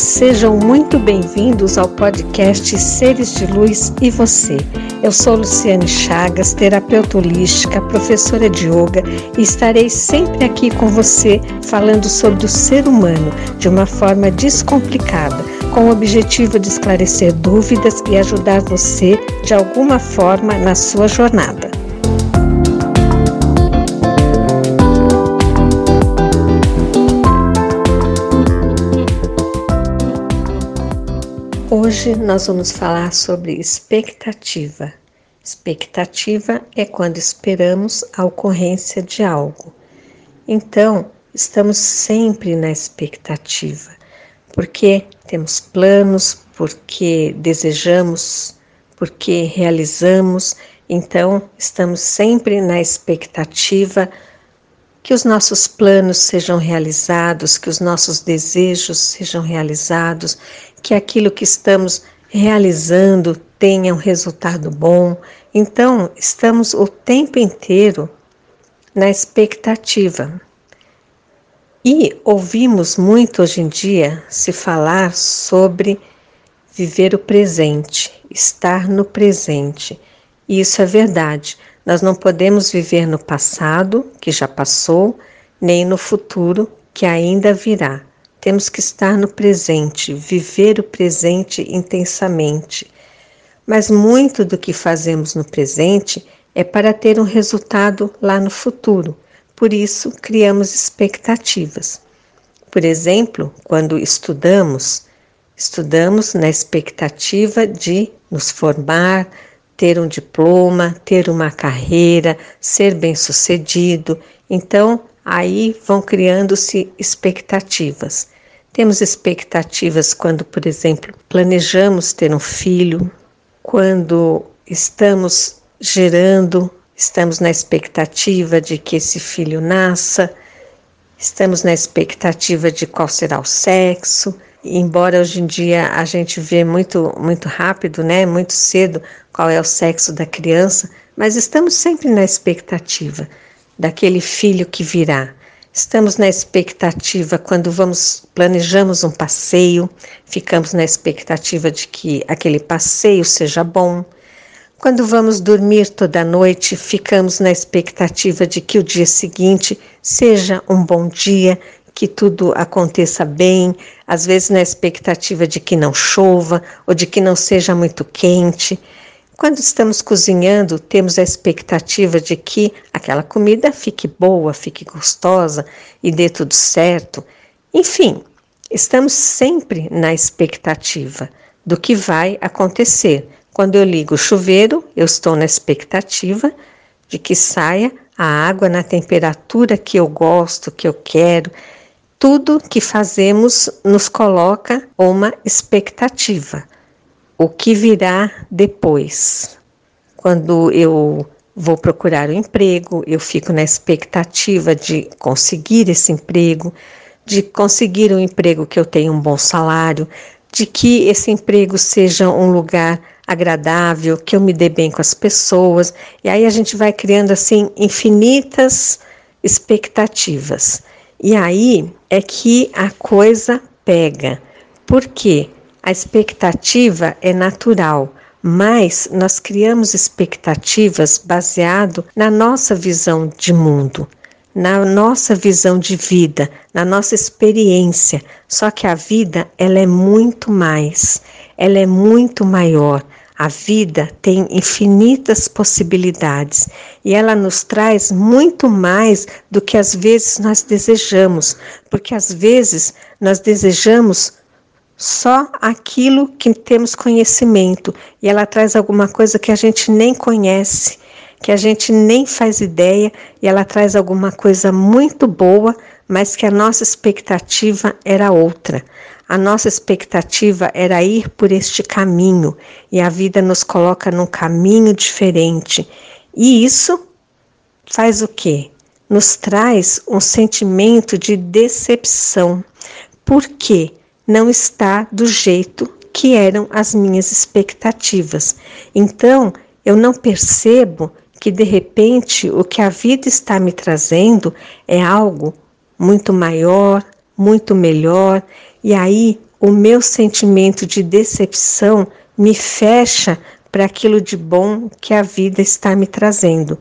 sejam muito bem-vindos ao podcast Seres de Luz e Você. Eu sou Luciane Chagas, terapeuta holística, professora de yoga e estarei sempre aqui com você falando sobre o ser humano de uma forma descomplicada, com o objetivo de esclarecer dúvidas e ajudar você de alguma forma na sua jornada. Hoje nós vamos falar sobre expectativa. Expectativa é quando esperamos a ocorrência de algo. Então, estamos sempre na expectativa, porque temos planos, porque desejamos, porque realizamos, então estamos sempre na expectativa que os nossos planos sejam realizados, que os nossos desejos sejam realizados, que aquilo que estamos realizando tenha um resultado bom. Então, estamos o tempo inteiro na expectativa. E ouvimos muito hoje em dia se falar sobre viver o presente, estar no presente. E isso é verdade. Nós não podemos viver no passado, que já passou, nem no futuro, que ainda virá. Temos que estar no presente, viver o presente intensamente. Mas muito do que fazemos no presente é para ter um resultado lá no futuro. Por isso, criamos expectativas. Por exemplo, quando estudamos, estudamos na expectativa de nos formar, ter um diploma, ter uma carreira, ser bem-sucedido. Então, aí vão criando-se expectativas. Temos expectativas quando, por exemplo, planejamos ter um filho, quando estamos gerando, estamos na expectativa de que esse filho nasça, estamos na expectativa de qual será o sexo, embora hoje em dia a gente vê muito, muito rápido, né, muito cedo, qual é o sexo da criança, mas estamos sempre na expectativa daquele filho que virá. Estamos na expectativa quando vamos planejamos um passeio, ficamos na expectativa de que aquele passeio seja bom. Quando vamos dormir toda noite, ficamos na expectativa de que o dia seguinte seja um bom dia, que tudo aconteça bem, às vezes na expectativa de que não chova ou de que não seja muito quente. Quando estamos cozinhando, temos a expectativa de que aquela comida fique boa, fique gostosa e dê tudo certo. Enfim, estamos sempre na expectativa do que vai acontecer. Quando eu ligo o chuveiro, eu estou na expectativa de que saia a água na temperatura que eu gosto, que eu quero, tudo que fazemos nos coloca uma expectativa. O que virá depois? Quando eu vou procurar um emprego, eu fico na expectativa de conseguir esse emprego, de conseguir um emprego que eu tenha um bom salário, de que esse emprego seja um lugar agradável, que eu me dê bem com as pessoas. E aí a gente vai criando assim infinitas expectativas. E aí é que a coisa pega. Por quê? A expectativa é natural, mas nós criamos expectativas baseado na nossa visão de mundo, na nossa visão de vida, na nossa experiência. Só que a vida, ela é muito mais, ela é muito maior. A vida tem infinitas possibilidades e ela nos traz muito mais do que às vezes nós desejamos, porque às vezes nós desejamos só aquilo que temos conhecimento e ela traz alguma coisa que a gente nem conhece, que a gente nem faz ideia e ela traz alguma coisa muito boa, mas que a nossa expectativa era outra. A nossa expectativa era ir por este caminho e a vida nos coloca num caminho diferente. E isso faz o quê? Nos traz um sentimento de decepção. Por quê? Não está do jeito que eram as minhas expectativas. Então, eu não percebo que de repente o que a vida está me trazendo é algo muito maior, muito melhor, e aí o meu sentimento de decepção me fecha para aquilo de bom que a vida está me trazendo.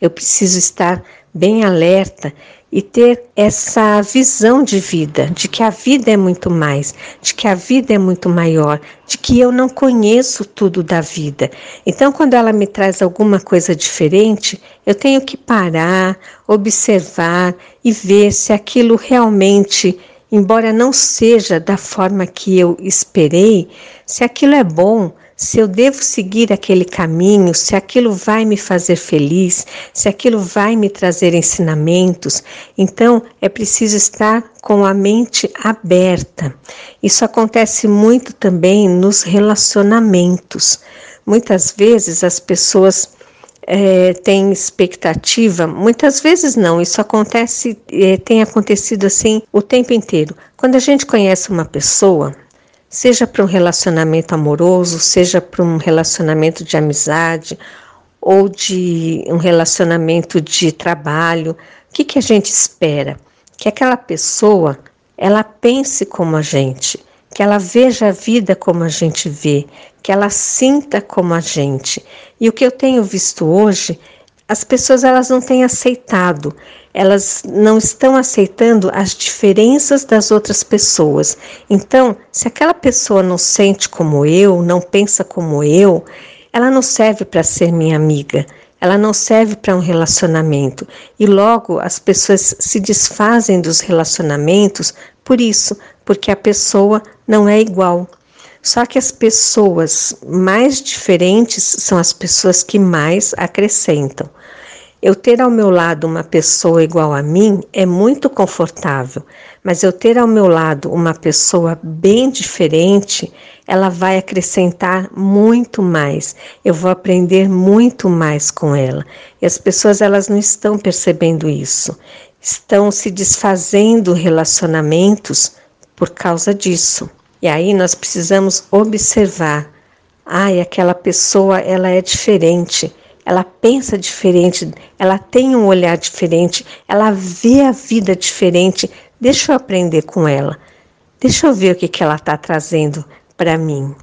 Eu preciso estar bem alerta e ter essa visão de vida, de que a vida é muito mais, de que a vida é muito maior, de que eu não conheço tudo da vida. Então, quando ela me traz alguma coisa diferente, eu tenho que parar, observar e ver se aquilo realmente embora não seja da forma que eu esperei, se aquilo é bom, se eu devo seguir aquele caminho, se aquilo vai me fazer feliz, se aquilo vai me trazer ensinamentos, então é preciso estar com a mente aberta. Isso acontece muito também nos relacionamentos. Muitas vezes as pessoas é, tem expectativa, muitas vezes não, isso acontece, é, tem acontecido assim o tempo inteiro. Quando a gente conhece uma pessoa, seja para um relacionamento amoroso, seja para um relacionamento de amizade ou de um relacionamento de trabalho, o que, que a gente espera? Que aquela pessoa ela pense como a gente, que ela veja a vida como a gente vê, que ela sinta como a gente. E o que eu tenho visto hoje, as pessoas elas não têm aceitado, elas não estão aceitando as diferenças das outras pessoas. Então, se aquela pessoa não sente como eu, não pensa como eu, ela não serve para ser minha amiga. Ela não serve para um relacionamento. E logo as pessoas se desfazem dos relacionamentos por isso, porque a pessoa não é igual. Só que as pessoas mais diferentes são as pessoas que mais acrescentam. Eu ter ao meu lado uma pessoa igual a mim é muito confortável, mas eu ter ao meu lado uma pessoa bem diferente, ela vai acrescentar muito mais. Eu vou aprender muito mais com ela. E as pessoas elas não estão percebendo isso. Estão se desfazendo relacionamentos por causa disso. E aí nós precisamos observar. Ai, aquela pessoa, ela é diferente, ela pensa diferente, ela tem um olhar diferente, ela vê a vida diferente. Deixa eu aprender com ela. Deixa eu ver o que, que ela está trazendo para mim.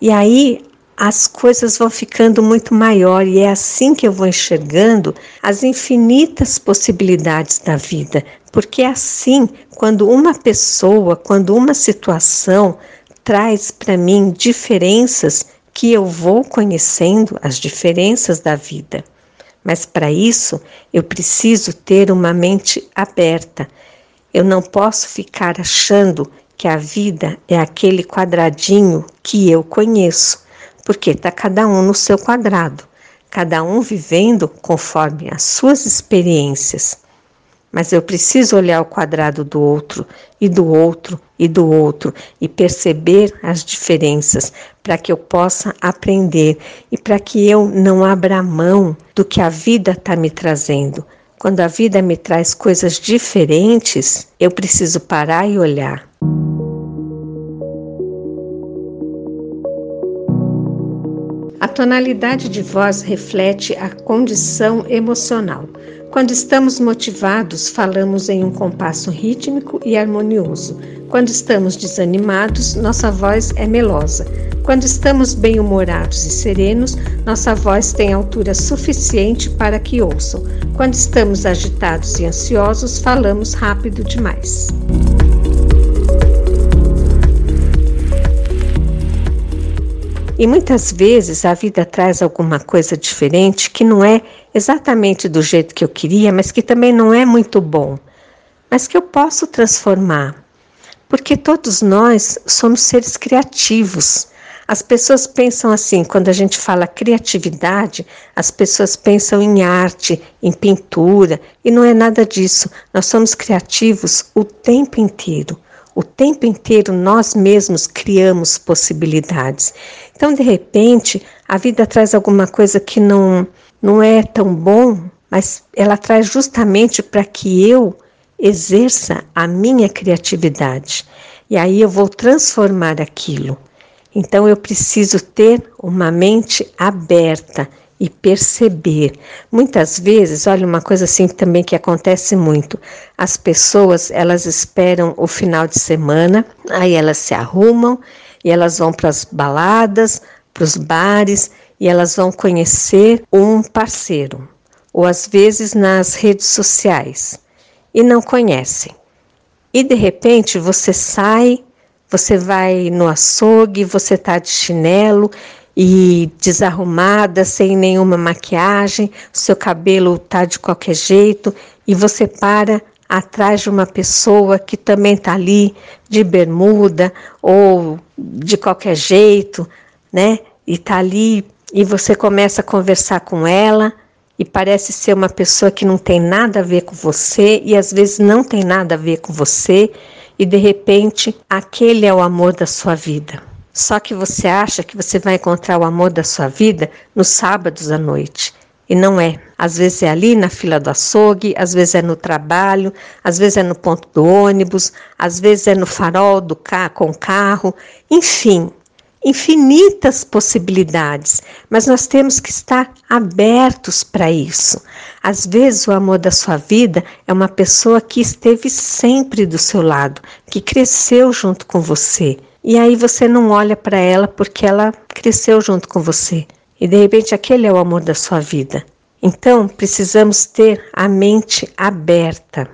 E aí as coisas vão ficando muito maior e é assim que eu vou enxergando as infinitas possibilidades da vida, porque é assim quando uma pessoa, quando uma situação traz para mim diferenças que eu vou conhecendo as diferenças da vida. Mas para isso eu preciso ter uma mente aberta. Eu não posso ficar achando que a vida é aquele quadradinho que eu conheço porque está cada um no seu quadrado, cada um vivendo conforme as suas experiências. Mas eu preciso olhar o quadrado do outro, e do outro, e do outro, e perceber as diferenças, para que eu possa aprender e para que eu não abra mão do que a vida está me trazendo. Quando a vida me traz coisas diferentes, eu preciso parar e olhar. A tonalidade de voz reflete a condição emocional. Quando estamos motivados, falamos em um compasso rítmico e harmonioso. Quando estamos desanimados, nossa voz é melosa. Quando estamos bem-humorados e serenos, nossa voz tem altura suficiente para que ouçam. Quando estamos agitados e ansiosos, falamos rápido demais. E muitas vezes a vida traz alguma coisa diferente que não é exatamente do jeito que eu queria, mas que também não é muito bom, mas que eu posso transformar. Porque todos nós somos seres criativos. As pessoas pensam assim, quando a gente fala criatividade, as pessoas pensam em arte, em pintura, e não é nada disso. Nós somos criativos o tempo inteiro. O tempo inteiro nós mesmos criamos possibilidades. Então, de repente, a vida traz alguma coisa que não, não é tão bom, mas ela traz justamente para que eu exerça a minha criatividade. E aí eu vou transformar aquilo. Então eu preciso ter uma mente aberta e perceber. Muitas vezes, olha uma coisa assim também que acontece muito. As pessoas, elas esperam o final de semana, aí elas se arrumam e elas vão para as baladas, para os bares e elas vão conhecer um parceiro, ou às vezes nas redes sociais, e não conhecem. E de repente você sai, você vai no açougue, você está de chinelo e desarrumada, sem nenhuma maquiagem, seu cabelo tá de qualquer jeito e você para atrás de uma pessoa que também tá ali de bermuda ou de qualquer jeito, né? E tá ali e você começa a conversar com ela e parece ser uma pessoa que não tem nada a ver com você e às vezes não tem nada a ver com você e de repente aquele é o amor da sua vida. Só que você acha que você vai encontrar o amor da sua vida nos sábados à noite. E não é. Às vezes é ali na fila do açougue, às vezes é no trabalho, às vezes é no ponto do ônibus, às vezes é no farol do carro com carro, enfim, infinitas possibilidades, mas nós temos que estar abertos para isso. Às vezes, o amor da sua vida é uma pessoa que esteve sempre do seu lado, que cresceu junto com você. E aí você não olha para ela porque ela cresceu junto com você. E de repente aquele é o amor da sua vida. Então, precisamos ter a mente aberta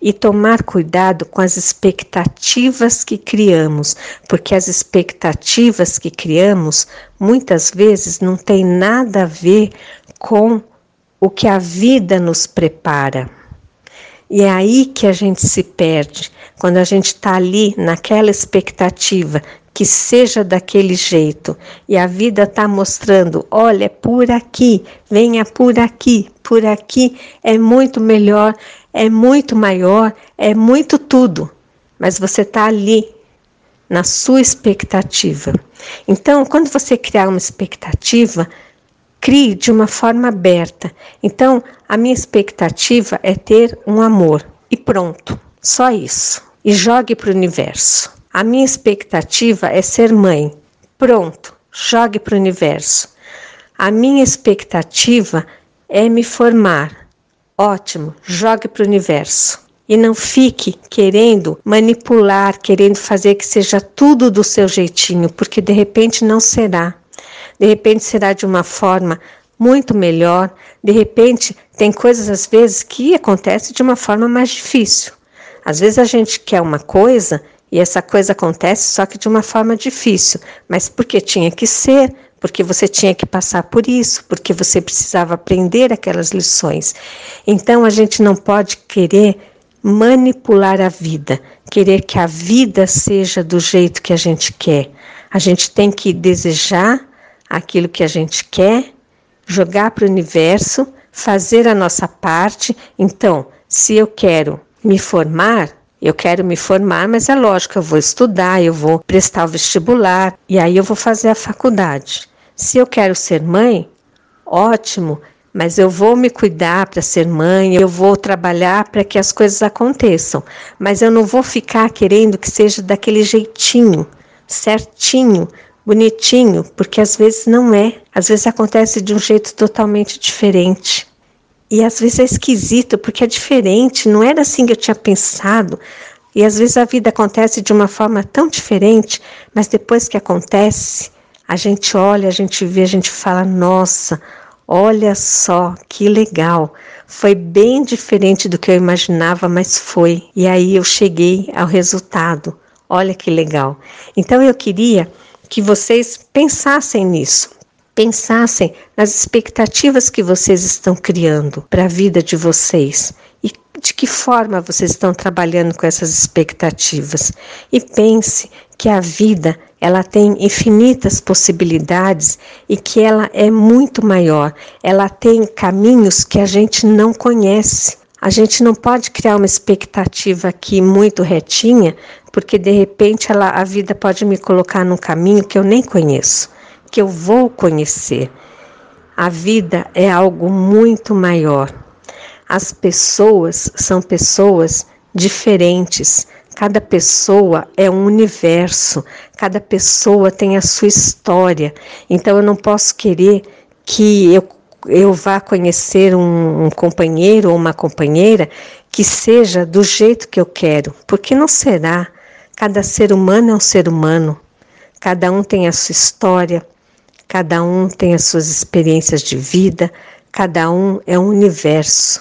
e tomar cuidado com as expectativas que criamos, porque as expectativas que criamos muitas vezes não têm nada a ver com o que a vida nos prepara. E é aí que a gente se perde, quando a gente está ali naquela expectativa que seja daquele jeito e a vida está mostrando: olha, por aqui, venha por aqui, por aqui é muito melhor, é muito maior, é muito tudo, mas você está ali na sua expectativa. Então, quando você criar uma expectativa, crie de uma forma aberta. Então, a minha expectativa é ter um amor e pronto, só isso. E jogue para o universo. A minha expectativa é ser mãe. Pronto, jogue para o universo. A minha expectativa é me formar. Ótimo, jogue para o universo. E não fique querendo manipular, querendo fazer que seja tudo do seu jeitinho, porque de repente não será. De repente será de uma forma muito melhor. De repente, tem coisas às vezes que acontecem de uma forma mais difícil. Às vezes a gente quer uma coisa e essa coisa acontece só que de uma forma difícil, mas porque tinha que ser, porque você tinha que passar por isso, porque você precisava aprender aquelas lições. Então a gente não pode querer manipular a vida, querer que a vida seja do jeito que a gente quer. A gente tem que desejar aquilo que a gente quer, jogar para o universo, fazer a nossa parte. Então, se eu quero me formar, eu quero me formar, mas é lógico, eu vou estudar, eu vou prestar o vestibular e aí eu vou fazer a faculdade. Se eu quero ser mãe, ótimo, mas eu vou me cuidar para ser mãe, eu vou trabalhar para que as coisas aconteçam, mas eu não vou ficar querendo que seja daquele jeitinho, certinho, bonitinho, porque às vezes não é, às vezes acontece de um jeito totalmente diferente. E às vezes é esquisito, porque é diferente, não era assim que eu tinha pensado. E às vezes a vida acontece de uma forma tão diferente, mas depois que acontece, a gente olha, a gente vê, a gente fala: nossa, olha só que legal. Foi bem diferente do que eu imaginava, mas foi. E aí eu cheguei ao resultado. Olha que legal. Então eu queria que vocês pensassem nisso. Pensassem nas expectativas que vocês estão criando para a vida de vocês e de que forma vocês estão trabalhando com essas expectativas. E pense que a vida ela tem infinitas possibilidades e que ela é muito maior. Ela tem caminhos que a gente não conhece. A gente não pode criar uma expectativa aqui muito retinha, porque de repente ela, a vida pode me colocar num caminho que eu nem conheço, que eu vou conhecer. A vida é algo muito maior. As pessoas são pessoas diferentes, Cada pessoa é um universo, cada pessoa tem a sua história. Então eu não posso querer que eu, eu vá conhecer um, um companheiro ou uma companheira que seja do jeito que eu quero, porque não será. Cada ser humano é um ser humano, cada um tem a sua história, cada um tem as suas experiências de vida, cada um é um universo.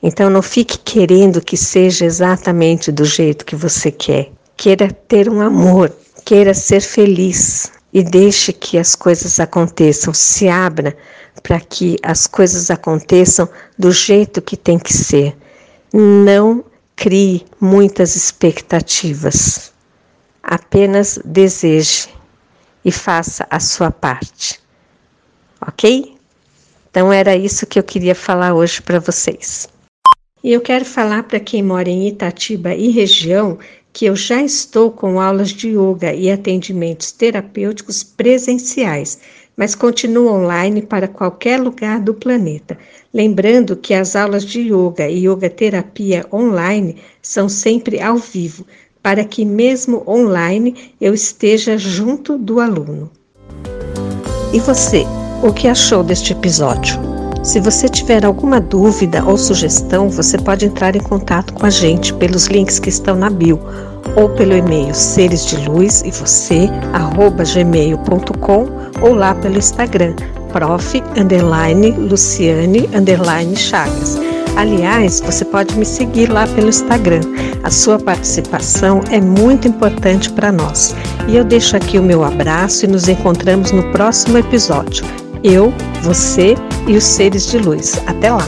Então não fique querendo que seja exatamente do jeito que você quer. Queira ter um amor, queira ser feliz e deixe que as coisas aconteçam, se abra para que as coisas aconteçam do jeito que tem que ser. Não crie muitas expectativas. Apenas deseje e faça a sua parte. Ok? Então era isso que eu queria falar hoje para vocês. E eu quero falar para quem mora em Itatiba e região que eu já estou com aulas de yoga e atendimentos terapêuticos presenciais, mas continuo online para qualquer lugar do planeta. Lembrando que as aulas de yoga e yoga terapia online são sempre ao vivo, para que mesmo online eu esteja junto do aluno. E você, o que achou deste episódio? Se você tiver alguma dúvida ou sugestão, você pode entrar em contato com a gente pelos links que estão na bio ou pelo e-mail seres de luz e você gmail.com ou lá pelo Instagram prof underline Luciane underline Chagas. Aliás, você pode me seguir lá pelo Instagram. A sua participação é muito importante para nós. E eu deixo aqui o meu abraço e nos encontramos no próximo episódio eu, você e os seres de luz. Até lá!